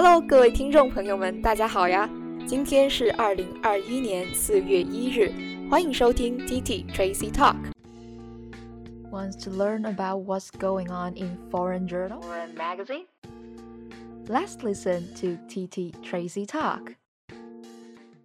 Hello，各位听众朋友们，大家好呀！今天是二零二一年四月一日，欢迎收听 TT Tracy Talk。Wants to learn about what's going on in foreign journal or magazine? Let's listen to TT Tracy Talk.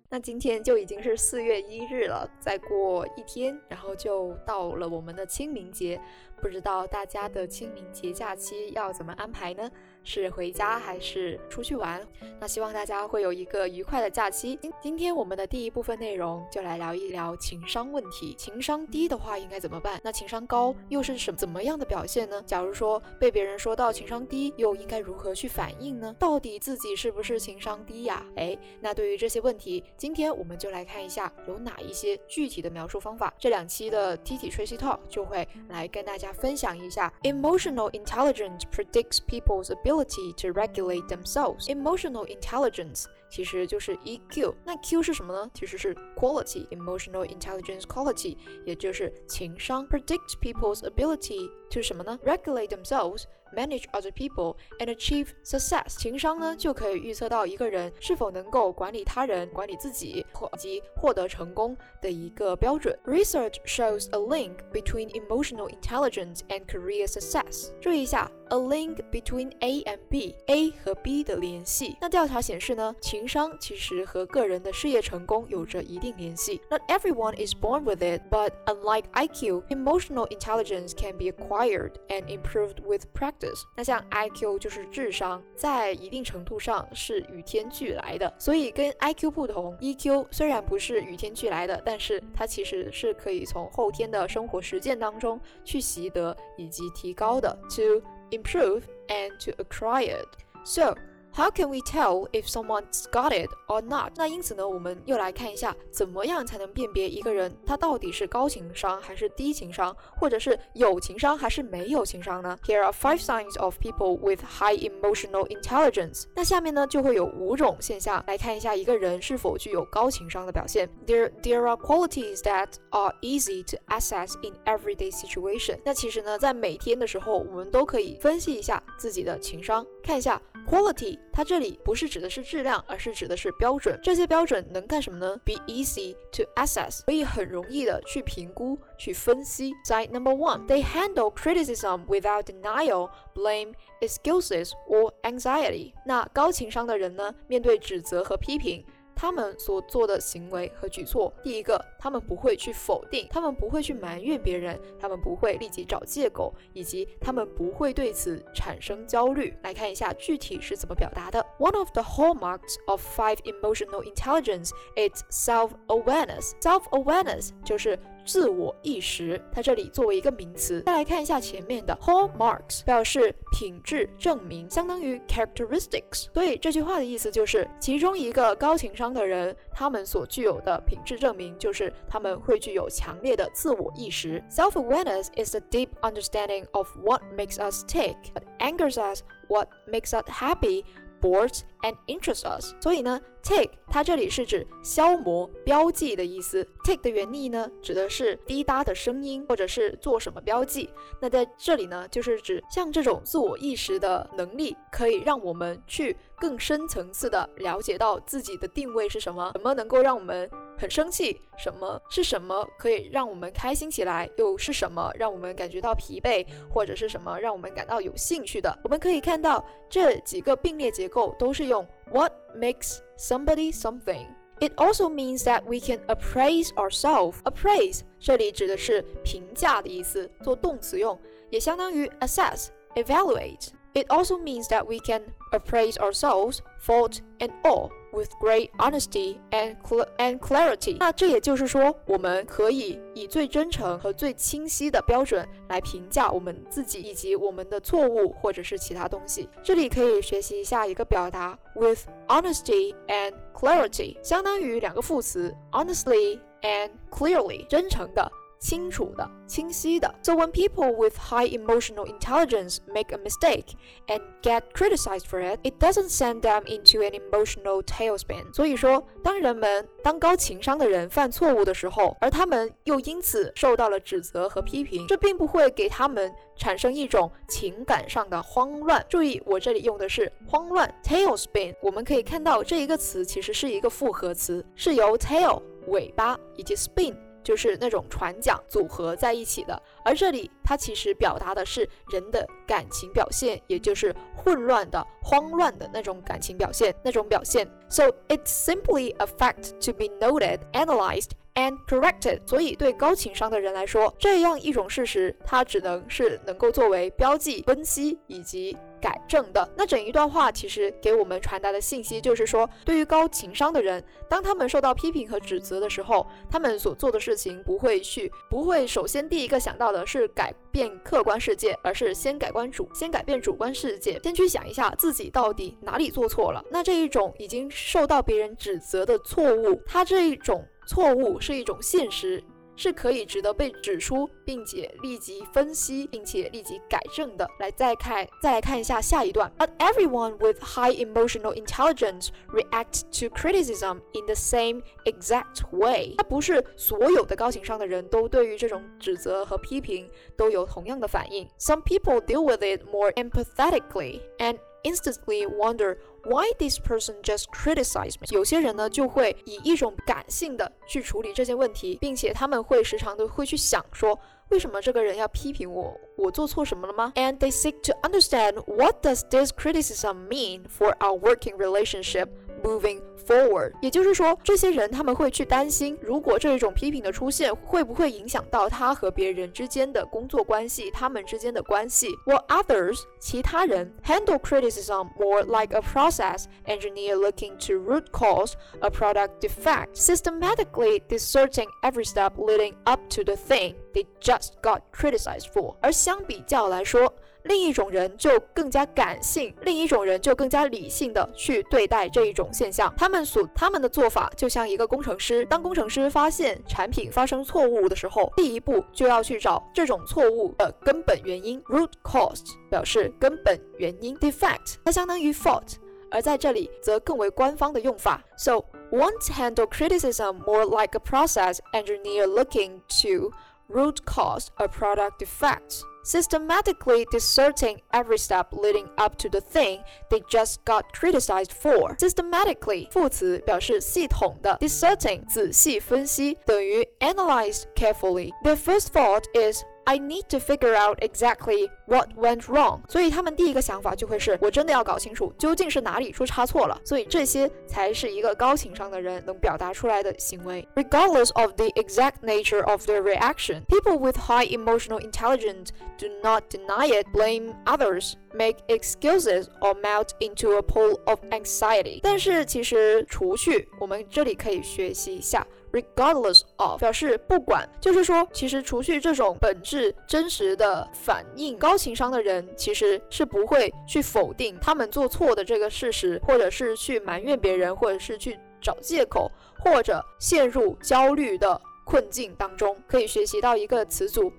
那今天就已经是四月一日了，再过一天，然后就到了我们的清明节。不知道大家的清明节假期要怎么安排呢？是回家还是出去玩？那希望大家会有一个愉快的假期。今今天我们的第一部分内容就来聊一聊情商问题。情商低的话应该怎么办？那情商高又是什怎么样的表现呢？假如说被别人说到情商低，又应该如何去反应呢？到底自己是不是情商低呀？哎，那对于这些问题，今天我们就来看一下有哪一些具体的描述方法。这两期的 T T Tracy Talk 就会来跟大家。分享一下，emotional intelligence predicts people's ability to regulate themselves. Emotional intelligence 其实就是 EQ，那 Q 是什么呢？其实是 quality，emotional intelligence quality，也就是情商。Predict people's ability to 什么呢？Regulate themselves。manage other people and achieve success。情商呢，就可以预测到一个人是否能够管理他人、管理自己，以及获得成功的一个标准。Research shows a link between emotional intelligence and career success。注意一下。A link between A and B，A 和 B 的联系。那调查显示呢，情商其实和个人的事业成功有着一定联系。Not everyone is born with it, but unlike IQ, emotional intelligence can be acquired And improved with practice。那像 IQ 就是智商，在一定程度上是与天俱来的。所以跟 IQ 不同，EQ 虽然不是与天俱来的，但是它其实是可以从后天的生活实践当中去习得以及提高的。To improve and to acquire it. So How can we tell if someone's got it or not？那因此呢，我们又来看一下，怎么样才能辨别一个人他到底是高情商还是低情商，或者是有情商还是没有情商呢？Here are five signs of people with high emotional intelligence。那下面呢，就会有五种现象来看一下一个人是否具有高情商的表现。There there are qualities that are easy to assess in everyday situation。那其实呢，在每天的时候，我们都可以分析一下自己的情商，看一下。Quality，它这里不是指的是质量，而是指的是标准。这些标准能干什么呢？Be easy to assess，可以很容易的去评估、去分析。Side number one，they handle criticism without denial, blame, excuses or anxiety。那高情商的人呢，面对指责和批评。他们所做的行为和举措，第一个，他们不会去否定，他们不会去埋怨别人，他们不会立即找借口，以及他们不会对此产生焦虑。来看一下具体是怎么表达的。One of the hallmarks of five emotional intelligence is self-awareness. Self-awareness 就是。自我意识，它这里作为一个名词。再来看一下前面的 hallmarks，表示品质证明，相当于 characteristics。所以这句话的意思就是，其中一个高情商的人，他们所具有的品质证明，就是他们会具有强烈的自我意识。Self-awareness is a deep understanding of what makes us tick, what angers us, what makes us happy. Boards and interests us，所以呢 Take，它这里是指消磨、标记的意思。Take 的原意呢，指的是滴答的声音，或者是做什么标记。那在这里呢，就是指像这种自我意识的能力，可以让我们去更深层次的了解到自己的定位是什么，什么能够让我们。很生气，什么是什么可以让我们开心起来？又是什么让我们感觉到疲惫，或者是什么让我们感到有兴趣的？我们可以看到这几个并列结构都是用 what makes somebody something。It also means that we can appraise ourselves. Appraise 这里指的是评价的意思，做动词用，也相当于 assess、evaluate。It also means that we can appraise ourselves, fault and all. With great honesty and and clarity，那这也就是说，我们可以以最真诚和最清晰的标准来评价我们自己以及我们的错误或者是其他东西。这里可以学习一下一个表达，with honesty and clarity，相当于两个副词，honestly and clearly，真诚的。清楚的、清晰的。So when people with high emotional intelligence make a mistake and get criticized for it, it doesn't send them into an emotional tailspin. 所以说，当人们当高情商的人犯错误的时候，而他们又因此受到了指责和批评，这并不会给他们产生一种情感上的慌乱。注意，我这里用的是慌乱 tailspin。我们可以看到这一个词其实是一个复合词，是由 tail 尾巴以及 spin。就是那种船桨组合在一起的，而这里它其实表达的是人的感情表现，也就是混乱的、慌乱的那种感情表现，那种表现。So it's simply a fact to be noted, analyzed. And corrected。所以对高情商的人来说，这样一种事实，它只能是能够作为标记、分析以及改正的。那整一段话其实给我们传达的信息就是说，对于高情商的人，当他们受到批评和指责的时候，他们所做的事情不会去，不会首先第一个想到的是改变客观世界，而是先改观主，先改变主观世界，先去想一下自己到底哪里做错了。那这一种已经受到别人指责的错误，它这一种。错误是一种现实，是可以值得被指出，并且立即分析，并且立即改正的。来，再看，再来看一下下一段。But everyone with high emotional intelligence reacts to criticism in the same exact way。它不是所有的高情商的人都对于这种指责和批评都有同样的反应。Some people deal with it more empathetically and instantly wonder why this person just criticized me。有些人呢就会以一种感性的去处理这些问题，并且他们会时常的会去想说，为什么这个人要批评我？我做错什么了吗？And they seek to understand what does this criticism mean for our working relationship moving forward。也就是说，这些人他们会去担心，如果这一种批评的出现，会不会影响到他和别人之间的工作关系，他们之间的关系？While others，其他人 handle criticism more like a process engineer looking to root cause a product defect, systematically discerning every step leading up to the thing they just got criticized for。而 相比较来说，另一种人就更加感性，另一种人就更加理性的去对待这一种现象。他们所他们的做法就像一个工程师，当工程师发现产品发生错误的时候，第一步就要去找这种错误的根本原因。Root cause 表示根本原因，defect 它相当于 fault，而在这里则更为官方的用法。So want handle criticism more like a process engineer looking to root cause a product defect systematically discerning every step leading up to the thing they just got criticized for. Systematically 副词表示系统的，discerning 仔细分析等于 analyze carefully. The first thought is I need to figure out exactly what went wrong。所以他们第一个想法就会是我真的要搞清楚究竟是哪里出差错了。所以这些才是一个高情商的人能表达出来的行为。Regardless of the exact nature of their reaction, people with high emotional intelligence do not deny it, blame others, make excuses, or melt into a pool of anxiety。但是其实除去我们这里可以学习一下。 Regardless of 表示不管，就是说，其实除去这种本质真实的反应，高情商的人其实是不会去否定他们做错的这个事实，或者是去埋怨别人，或者是去找借口，或者陷入焦虑的困境当中。可以学习到一个词组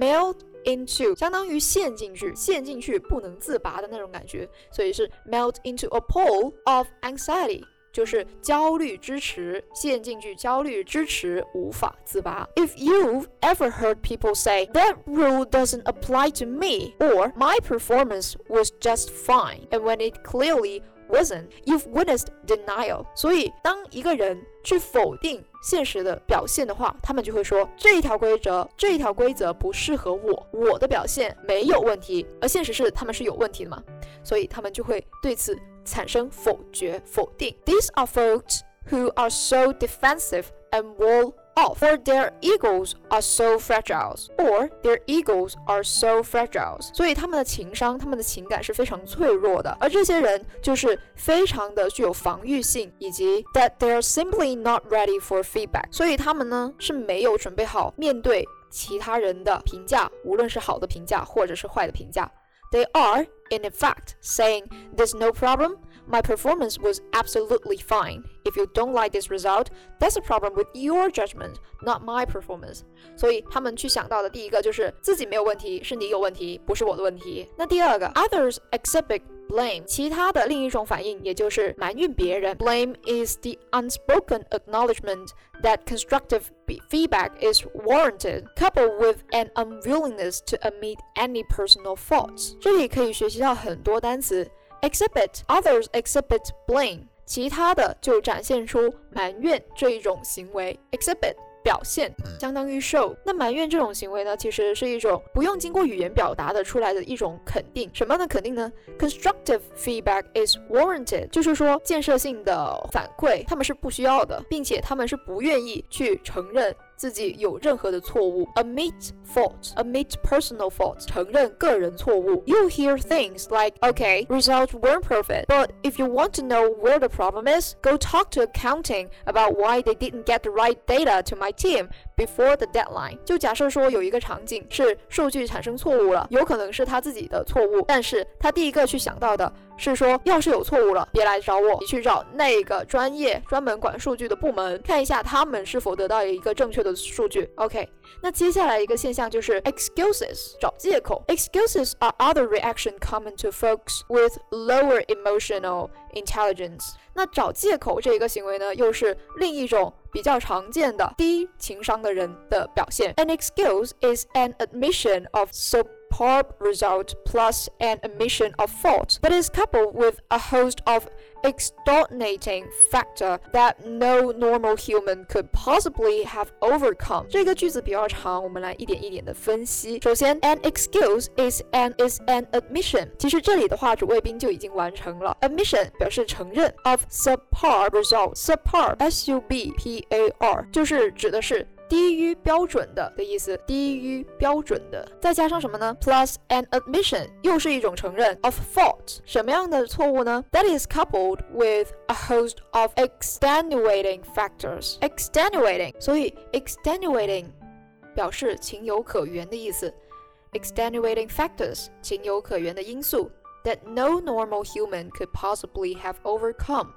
，melt into，相当于陷进去，陷进去不能自拔的那种感觉，所以是 melt into a pool of anxiety。就是焦虑支持，陷进去焦虑支持无法自拔。If you've ever heard people say that rule doesn't apply to me or my performance was just fine, and when it clearly wasn't, you've witnessed denial. 所以，当一个人去否定现实的表现的话，他们就会说这一条规则，这一条规则不适合我，我的表现没有问题。而现实是他们是有问题的嘛，所以他们就会对此产生否决、否定。These are folks who are so defensive and wall off, or their egos are so fragile, or their egos are so fragile。所以他们的情商、他们的情感是非常脆弱的，而这些人就是非常的具有防御性，以及 that they are simply not ready for feedback。所以他们呢是没有准备好面对其他人的评价，无论是好的评价或者是坏的评价。They are, in effect saying there's no problem My performance was absolutely fine. If you don't like this result, that's a problem with your judgment, not my performance. 所以他们去想到的第一个就是自己没有问题，是你有问题，不是我的问题。那第二个，others exhibit blame，其他的另一种反应，也就是埋怨别人。Blame is the unspoken acknowledgement that constructive feedback is warranted, coupled with an unwillingness to admit any personal faults。这里可以学习到很多单词。 Exhibit others exhibit blame，其他的就展现出埋怨这一种行为。Exhibit 表现相当于 show。那埋怨这种行为呢，其实是一种不用经过语言表达的出来的一种肯定。什么样的肯定呢？Constructive feedback is warranted，就是说建设性的反馈他们是不需要的，并且他们是不愿意去承认。自己有任何的错误，admit fault, admit personal fault，承认个人错误。You hear things like, okay, results weren't perfect, but if you want to know where the problem is, go talk to accounting about why they didn't get the right data to my team before the deadline。就假设说有一个场景是数据产生错误了，有可能是他自己的错误，但是他第一个去想到的 是说，要是有错误了，别来找我，你去找那个专业专门管数据的部门，看一下他们是否得到一个正确的数据。OK，那接下来一个现象就是 excuses，找借口。Excuses are other reaction common to folks with lower emotional intelligence。那找借口这一个行为呢，又是另一种比较常见的低情商的人的表现。An excuse is an admission of so poor result plus an admission of fault that is coupled with a host of extenuating factor that no normal human could possibly have overcome。这个句子比较长，我们来一点一点的分析。首先，an excuse is an is an admission。其实这里的话，主谓宾就已经完成了。admission 表示承认 of subpar result。subpar s u b p a r 就是指的是 低于标准的的意思，低于标准的，再加上什么呢？Plus an admission，又是一种承认 of fault，什么样的错误呢？That is coupled with a host of extenuating factors。extenuating，所以 extenuating 表示情有可原的意思。extenuating factors，情有可原的因素，that no normal human could possibly have overcome。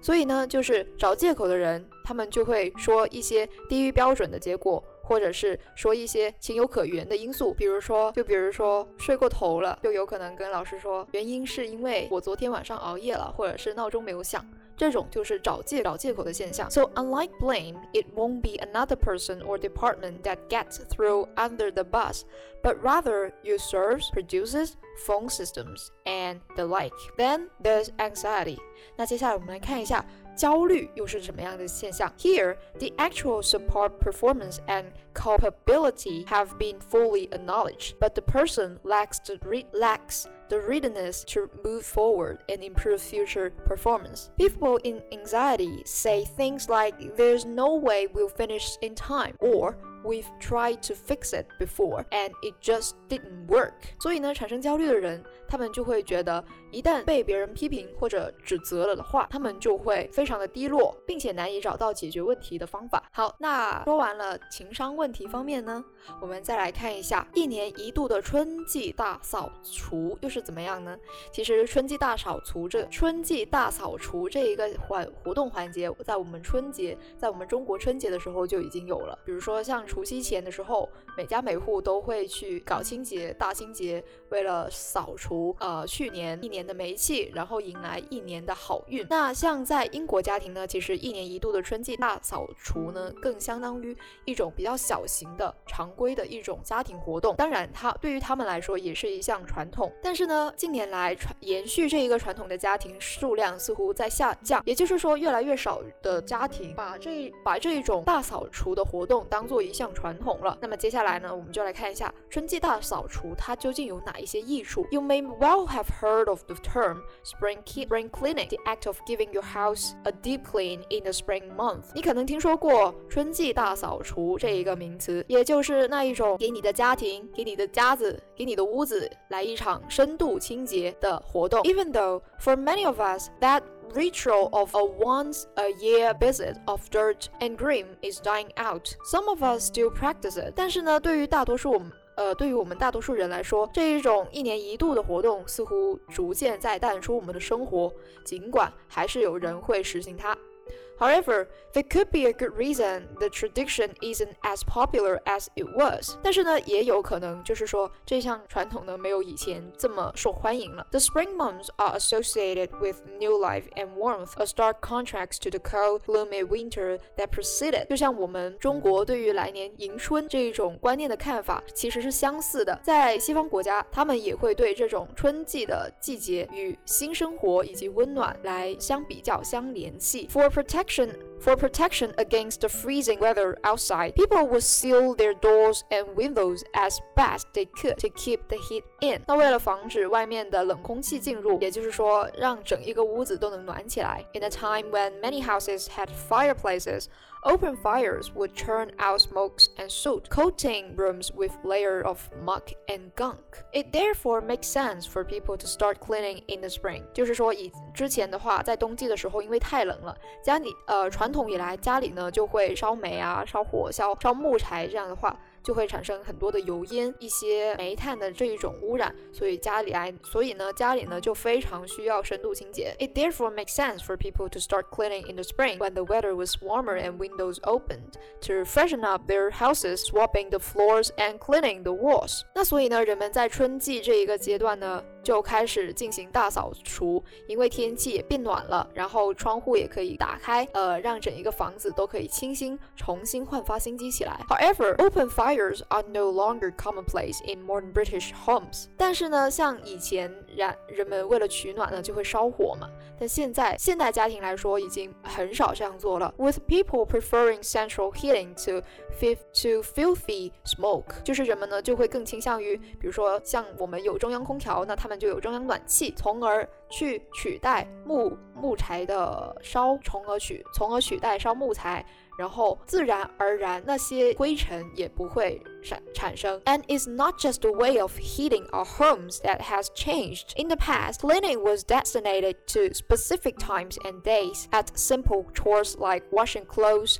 所以呢，就是找借口的人，他们就会说一些低于标准的结果，或者是说一些情有可原的因素，比如说，就比如说睡过头了，就有可能跟老师说，原因是因为我昨天晚上熬夜了，或者是闹钟没有响。这种就是找借找借口的现象。So unlike blame, it won't be another person or department that gets thrown under the bus, but rather users, producers, phone systems, and the like. Then there's anxiety. 那接下来我们来看一下 焦虑又是什么样的现象？Here, the actual support performance and culpability have been fully acknowledged, but the person lacks the lacks the readiness to move forward and improve future performance. People in anxiety say things like, There's no way we'll finish in time, or We've tried to fix it before, and it just didn't work. 所以呢，产生焦虑的人， 他们就会觉得，一旦被别人批评或者指责了的话，他们就会非常的低落，并且难以找到解决问题的方法。好，那说完了情商问题方面呢，我们再来看一下一年一度的春季大扫除又是怎么样呢？其实春季大扫除这春季大扫除这一个环活动环节，在我们春节，在我们中国春节的时候就已经有了，比如说像。除夕前的时候，每家每户都会去搞清洁、大清洁，为了扫除呃去年一年的霉气，然后迎来一年的好运。那像在英国家庭呢，其实一年一度的春季大扫除呢，更相当于一种比较小型的、常规的一种家庭活动。当然，它对于他们来说也是一项传统。但是呢，近年来传延续这一个传统的家庭数量似乎在下降，也就是说，越来越少的家庭把这把这一种大扫除的活动当做一。项传统了。那么接下来呢，我们就来看一下春季大扫除它究竟有哪一些益处。You may well have heard of the term spring spring cleaning, the act of giving your house a deep clean in the spring month。你可能听说过春季大扫除这一个名词，也就是那一种给你的家庭、给你的家子、给你的屋子来一场深度清洁的活动。Even though for many of us that ritual of a once a year visit of dirt and grime is dying out. Some of us still practice it. 但是呢，对于大多数我们 呃，对于我们大多数人来说，这一种一年一度的活动似乎逐渐在淡出我们的生活，尽管还是有人会实行它。However, there could be a good reason the tradition isn't as popular as it was. 但是呢，也有可能就是说这项传统呢没有以前这么受欢迎了。The spring months are associated with new life and warmth, a stark contrast to the cold, gloomy winter that preceded. 就像我们中国对于来年迎春这一种观念的看法其实是相似的。在西方国家，他们也会对这种春季的季节与新生活以及温暖来相比较相联系。For protection for protection against the freezing weather outside, people would seal their doors and windows as best they could to keep the heat in. 那为了防止外面的冷空气进入，也就是说让整一个屋子都能暖起来。In a time when many houses had fireplaces, Open fires would churn out smokes and soot, coating rooms with layer of muck and gunk. It therefore makes sense for people to start cleaning in the spring. 就是说，以之前的话，在冬季的时候，因为太冷了，家里呃传统以来家里呢就会烧煤啊、烧火、烧烧木柴这样的话。 就会产生很多的油烟，一些煤炭的这一种污染，所以家里来，所以呢，家里呢就非常需要深度清洁。It therefore makes sense for people to start cleaning in the spring when the weather was warmer and windows opened to freshen up their houses, swapping the floors and cleaning the walls。那所以呢，人们在春季这一个阶段呢。就开始进行大扫除，因为天气也变暖了，然后窗户也可以打开，呃，让整一个房子都可以清新，重新焕发新机起来。However, open fire fires are no longer commonplace in modern British homes。但是呢，像以前人人们为了取暖呢，就会烧火嘛。但现在现代家庭来说，已经很少这样做了。With people preferring central heating to fifth to filthy smoke，就是人们呢就会更倾向于，比如说像我们有中央空调，那他们就有中央暖气，从而去取代木木柴的烧，从而取从而取代烧木材。然后自然而然那些灰尘也不会。And it's not just the way of heating our homes that has changed. In the past, cleaning was designated to specific times and days at simple chores like washing clothes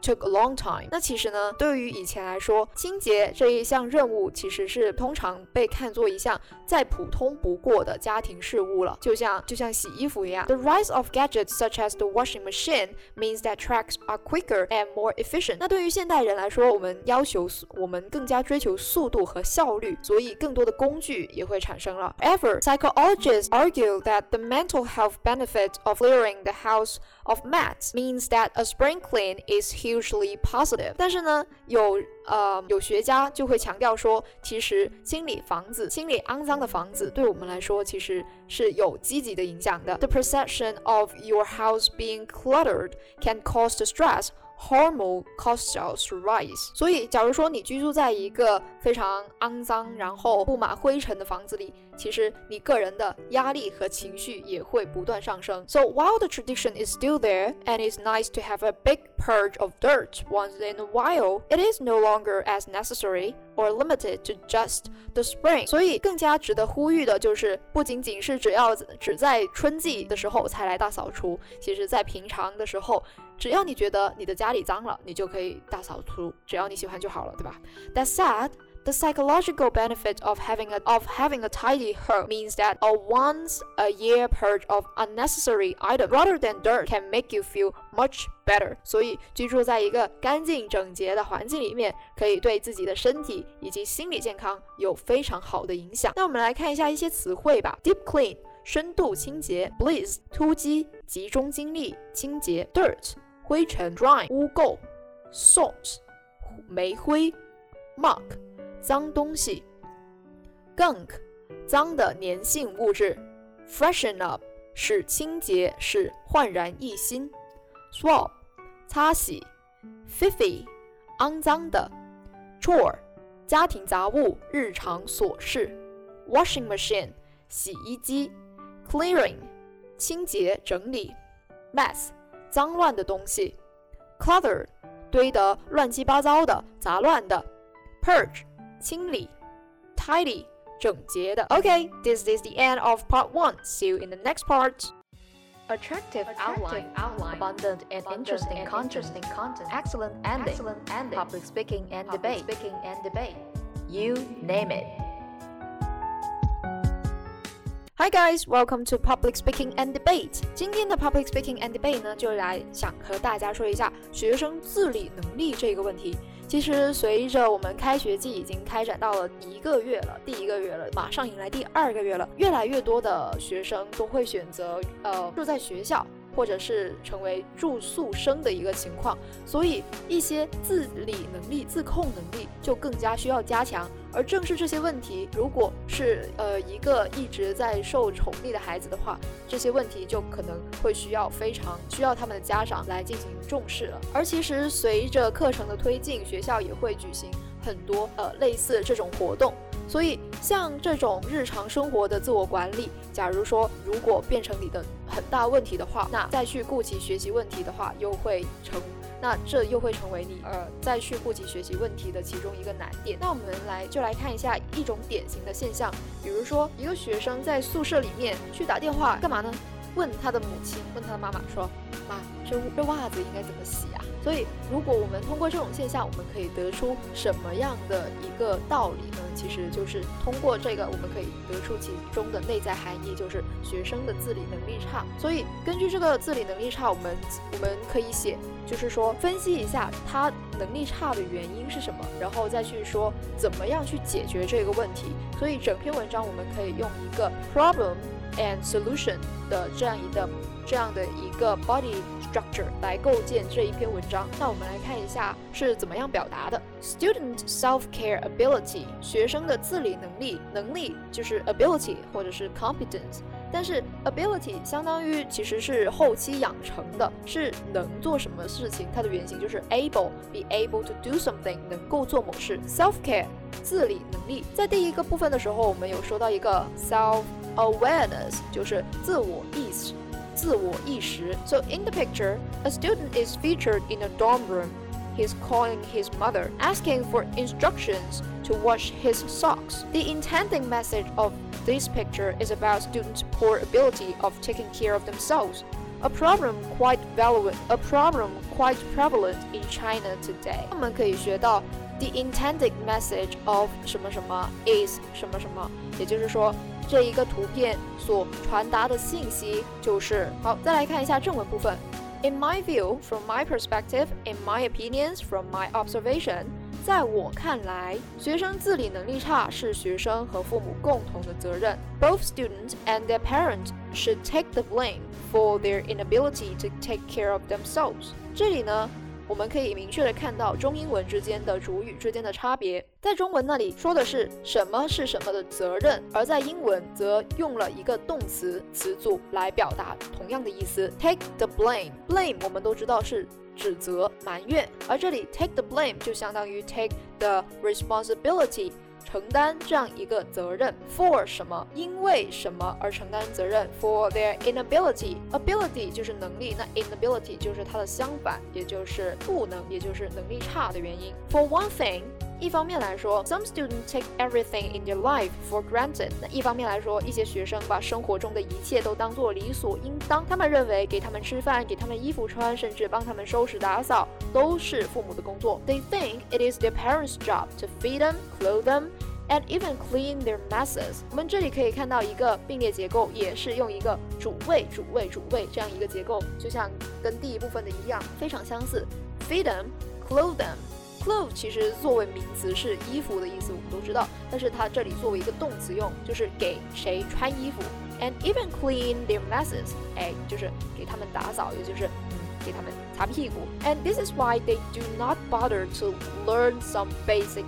took a long time。那其实呢，对于以前来说，清洁这一项任务其实是通常被看作一项再普通不过的家庭事务了，就像就像洗衣服一样。The rise of gadgets such as the washing machine means that tracks are quicker and more efficient。那对于现代人来说，我们要求 我们更加追求速度和效率，所以更多的工具也会产生了。However, psychologists argue that the mental health benefit of clearing the house of mats means that a spring clean is is hugely positive。但是呢，有呃有学家就会强调说，其实清理房子、清理肮脏的房子，对我们来说其实是有积极的影响的。The perception of your house being cluttered can cause stress hormone cortisols rise。所以，假如说你居住在一个非常肮脏，然后布满灰尘的房子里，其实你个人的压力和情绪也会不断上升。So while the tradition is still there and it's nice to have a big purge of dirt once in a while, it is no longer as necessary or limited to just the spring。所以更加值得呼吁的就是，不仅仅是只要只在春季的时候才来大扫除，其实在平常的时候。 只要你觉得你的家里脏了，你就可以大扫除，只要你喜欢就好了，对吧？That said, the psychological benefit of having a of having a tidy home means that a once a year purge of unnecessary items rather than dirt can make you feel much better. 所以居住在一个干净整洁的环境里面，可以对自己的身体以及心理健康有非常好的影响。那我们来看一下一些词汇吧：deep clean 深度清洁，blaze 突击集中精力清洁，dirt 灰尘 （grime）、污垢 （salt）、煤灰 （muck）、脏东西 （gunk）、脏的粘性物质 （freshen up） 使清洁，使焕然一新 （swab）、擦洗 （filthy）、肮脏的 （chore）、家庭杂物、日常琐事 （washing machine）、洗衣机 （clearing）、清洁整理 （mess）。 脏乱的东西，clutter，堆得乱七八糟的、杂乱的；purge，清理；tidy，整洁的。Okay, this is the end of part one. See you in the next part. Attractive, outline, outline, abundant and abundant interesting, and content, interesting content, excellent ending, excellent ending, public speaking and public debate, speaking and debate. You name it. Hi guys, welcome to Public Speaking and Debate. 今天的 Public Speaking and Debate 呢，就来想和大家说一下学生自理能力这个问题。其实随着我们开学季已经开展到了一个月了，第一个月了，马上迎来第二个月了，越来越多的学生都会选择呃住在学校。或者是成为住宿生的一个情况，所以一些自理能力、自控能力就更加需要加强。而正是这些问题，如果是呃一个一直在受宠溺的孩子的话，这些问题就可能会需要非常需要他们的家长来进行重视了。而其实随着课程的推进，学校也会举行很多呃类似这种活动。所以，像这种日常生活的自我管理，假如说如果变成你的很大问题的话，那再去顾及学习问题的话，又会成，那这又会成为你呃再去顾及学习问题的其中一个难点。那我们来就来看一下一种典型的现象，比如说一个学生在宿舍里面去打电话干嘛呢？问他的母亲，问他的妈妈说：“妈，这这袜子应该怎么洗啊？”所以，如果我们通过这种现象，我们可以得出什么样的一个道理呢？其实就是通过这个，我们可以得出其中的内在含义，就是学生的自理能力差。所以，根据这个自理能力差，我们我们可以写，就是说分析一下他能力差的原因是什么，然后再去说怎么样去解决这个问题。所以，整篇文章我们可以用一个 problem and solution 的这样一个这样的一个 body。structure 来构建这一篇文章。那我们来看一下是怎么样表达的。Student self-care ability，学生的自理能力，能力就是 ability 或者是 competence。但是 ability 相当于其实是后期养成的，是能做什么事情，它的原型就是 able，be able to do something，能够做某事。self-care 自理能力，在第一个部分的时候，我们有说到一个 self self-awareness，就是自我意识。自我意识. So in the picture, a student is featured in a dorm room. He's calling his mother, asking for instructions to wash his socks. The intended message of this picture is about students' poor ability of taking care of themselves, a problem quite prevalent, a problem quite prevalent in China today. 我们可以学到 the intended message of 什么什么 is 什么什么，也就是说。这一个图片所传达的信息就是好。再来看一下正文部分。In my view, from my perspective, in my opinions, from my observation，在我看来，学生自理能力差是学生和父母共同的责任。Both students and their parents should take the blame for their inability to take care of themselves。这里呢？ 我们可以明确的看到中英文之间的主语之间的差别，在中文那里说的是什么是什么的责任，而在英文则用了一个动词词组来表达同样的意思。Take the blame，blame 我们都知道是指责、埋怨，而这里 take the blame 就相当于 take the responsibility。承担这样一个责任，for 什么，因为什么而承担责任，for their inability，ability 就是能力，那 inability 就是它的相反，也就是不能，也就是能力差的原因。For one thing。一方面来说，some students take everything in their life for granted。那一方面来说，一些学生把生活中的一切都当做理所应当。他们认为给他们吃饭、给他们衣服穿，甚至帮他们收拾打扫，都是父母的工作。They think it is their parents' job to feed them, clothe them. And even clean their messes。我们这里可以看到一个并列结构，也是用一个主谓、主谓、主谓这样一个结构，就像跟第一部分的一样，非常相似。Feed them, clothe them。Clothe 其实作为名词是衣服的意思，我们都知道。但是它这里作为一个动词用，就是给谁穿衣服。And even clean their messes，哎，就是给他们打扫，也就是，给他们擦屁股。And this is why they do not bother to learn some basic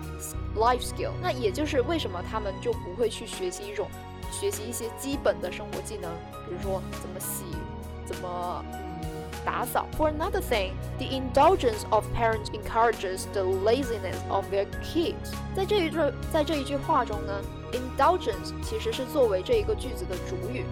life skill。那也就是为什么他们就不会去学习一种，学习一些基本的生活技能，比如说怎么洗，怎么。打扫。For another thing, the indulgence of parents encourages the laziness of their kids。在这一句在这一句话中呢，indulgence 其实是作为这一个句子的主语，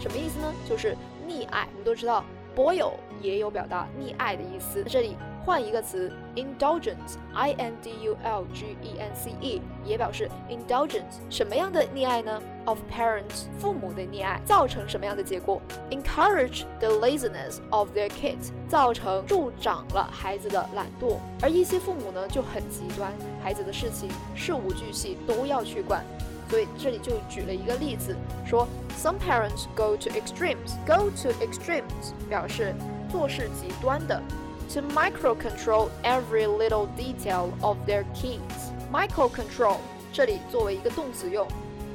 什么意思呢？就是溺爱。我们都知道 boil 也有表达溺爱的意思。这里换一个词，indulgence，i n d u l g e n c e，也表示 indulgence 什么样的溺爱呢？of parents 父母的溺爱造成什么样的结果？encourage the laziness of their kids 造成助长了孩子的懒惰。而一些父母呢就很极端，孩子的事情事无巨细都要去管。所以这里就举了一个例子，说 some parents go to extremes。go to extremes 表示做事极端的。To micro control every little detail of their kids。micro control 这里作为一个动词用，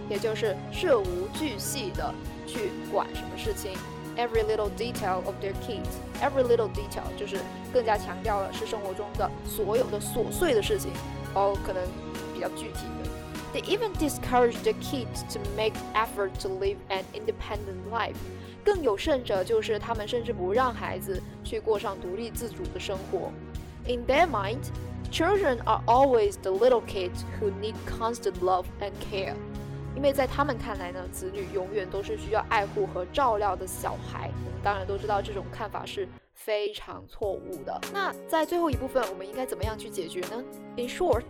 也就是事无巨细的去管什么事情。every little detail of their kids。every little detail 就是更加强调了是生活中的所有的琐碎的事情，哦，可能比较具体的。They even discourage the kids to make effort to live an independent life。更有甚者，就是他们甚至不让孩子去过上独立自主的生活。In their mind, children are always the little kids who need constant love and care。因为在他们看来呢，子女永远都是需要爱护和照料的小孩。我们当然都知道这种看法是非常错误的。那在最后一部分，我们应该怎么样去解决呢？In short。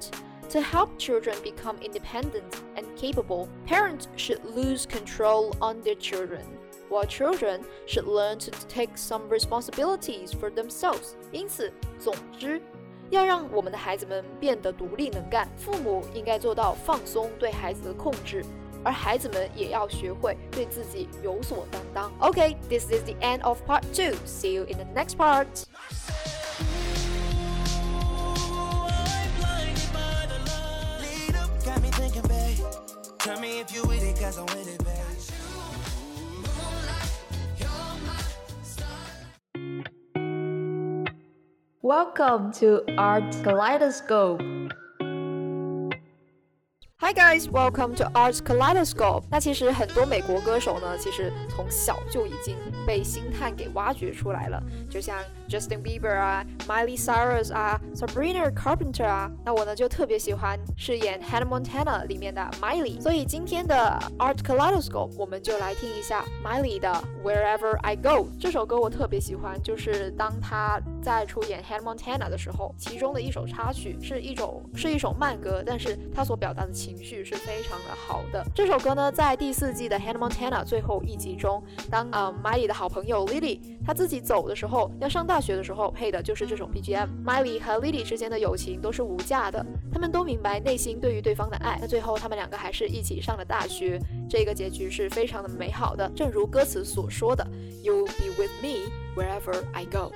to help children become independent and capable, parents should lose control on their children, while children should learn to take some responsibilities for themselves. 因此，总之，要让我们的孩子们变得独立能干，父母应该做到放松对孩子的控制，而孩子们也要学会对自己有所担当。Okay, this is the end of part two. See you in the next part. If you with it, cause I'm with it, babe. Welcome to Art Kaleidoscope. Hi guys, welcome to Arts Kaleidoscope。那其实很多美国歌手呢，其实从小就已经被星探给挖掘出来了，就像 Justin Bieber 啊，Miley Cyrus 啊，Sabrina Carpenter 啊。那我呢就特别喜欢饰演 Hannah Montana 里面的 Miley。所以今天的 Art Kaleidoscope，我们就来听一下 Miley 的 Wherever I Go 这首歌，我特别喜欢，就是当她在出演 Hannah Montana 的时候，其中的一首插曲是一种是一首慢歌，但是她所表达的情情绪是非常的好的。这首歌呢，在第四季的 Hannah Montana 最后一集中，当呃 Miley 的好朋友 Lily 她自己走的时候，要上大学的时候，配的就是这种 BGM。Miley 和 Lily 之间的友情都是无价的，他们都明白内心对于对方的爱。那最后他们两个还是一起上了大学，这个结局是非常的美好的。正如歌词所说的，You'll be with me wherever I go。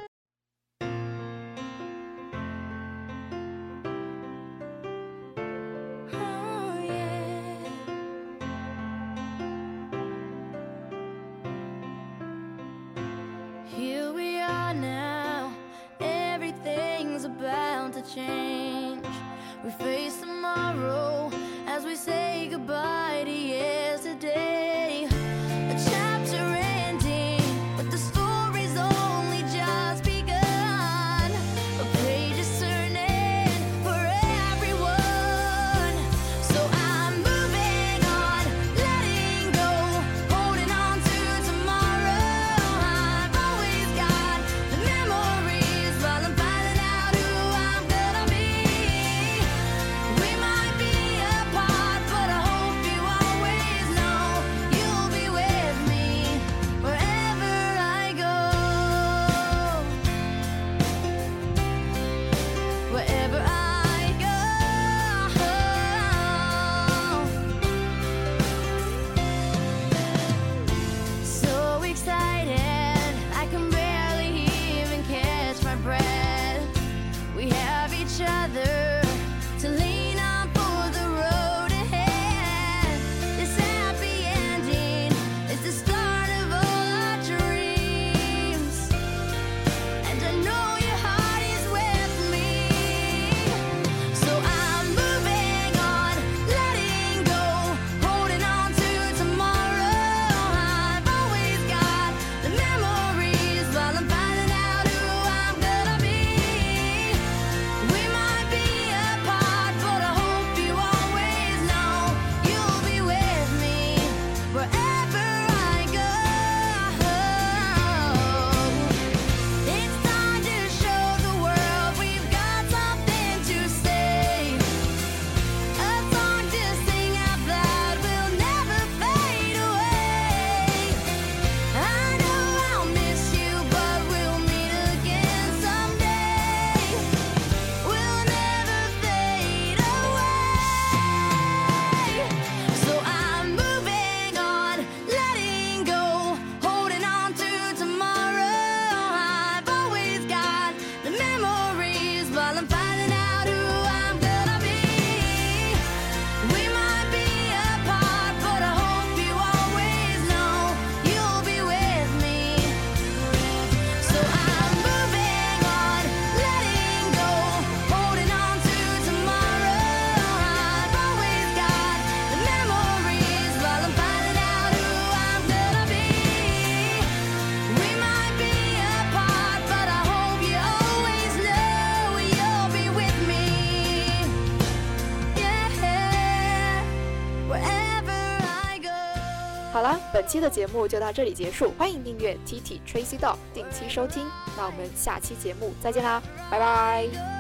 期的节目就到这里结束，欢迎订阅 T T Tracy Dog，定期收听。那我们下期节目再见啦，拜拜。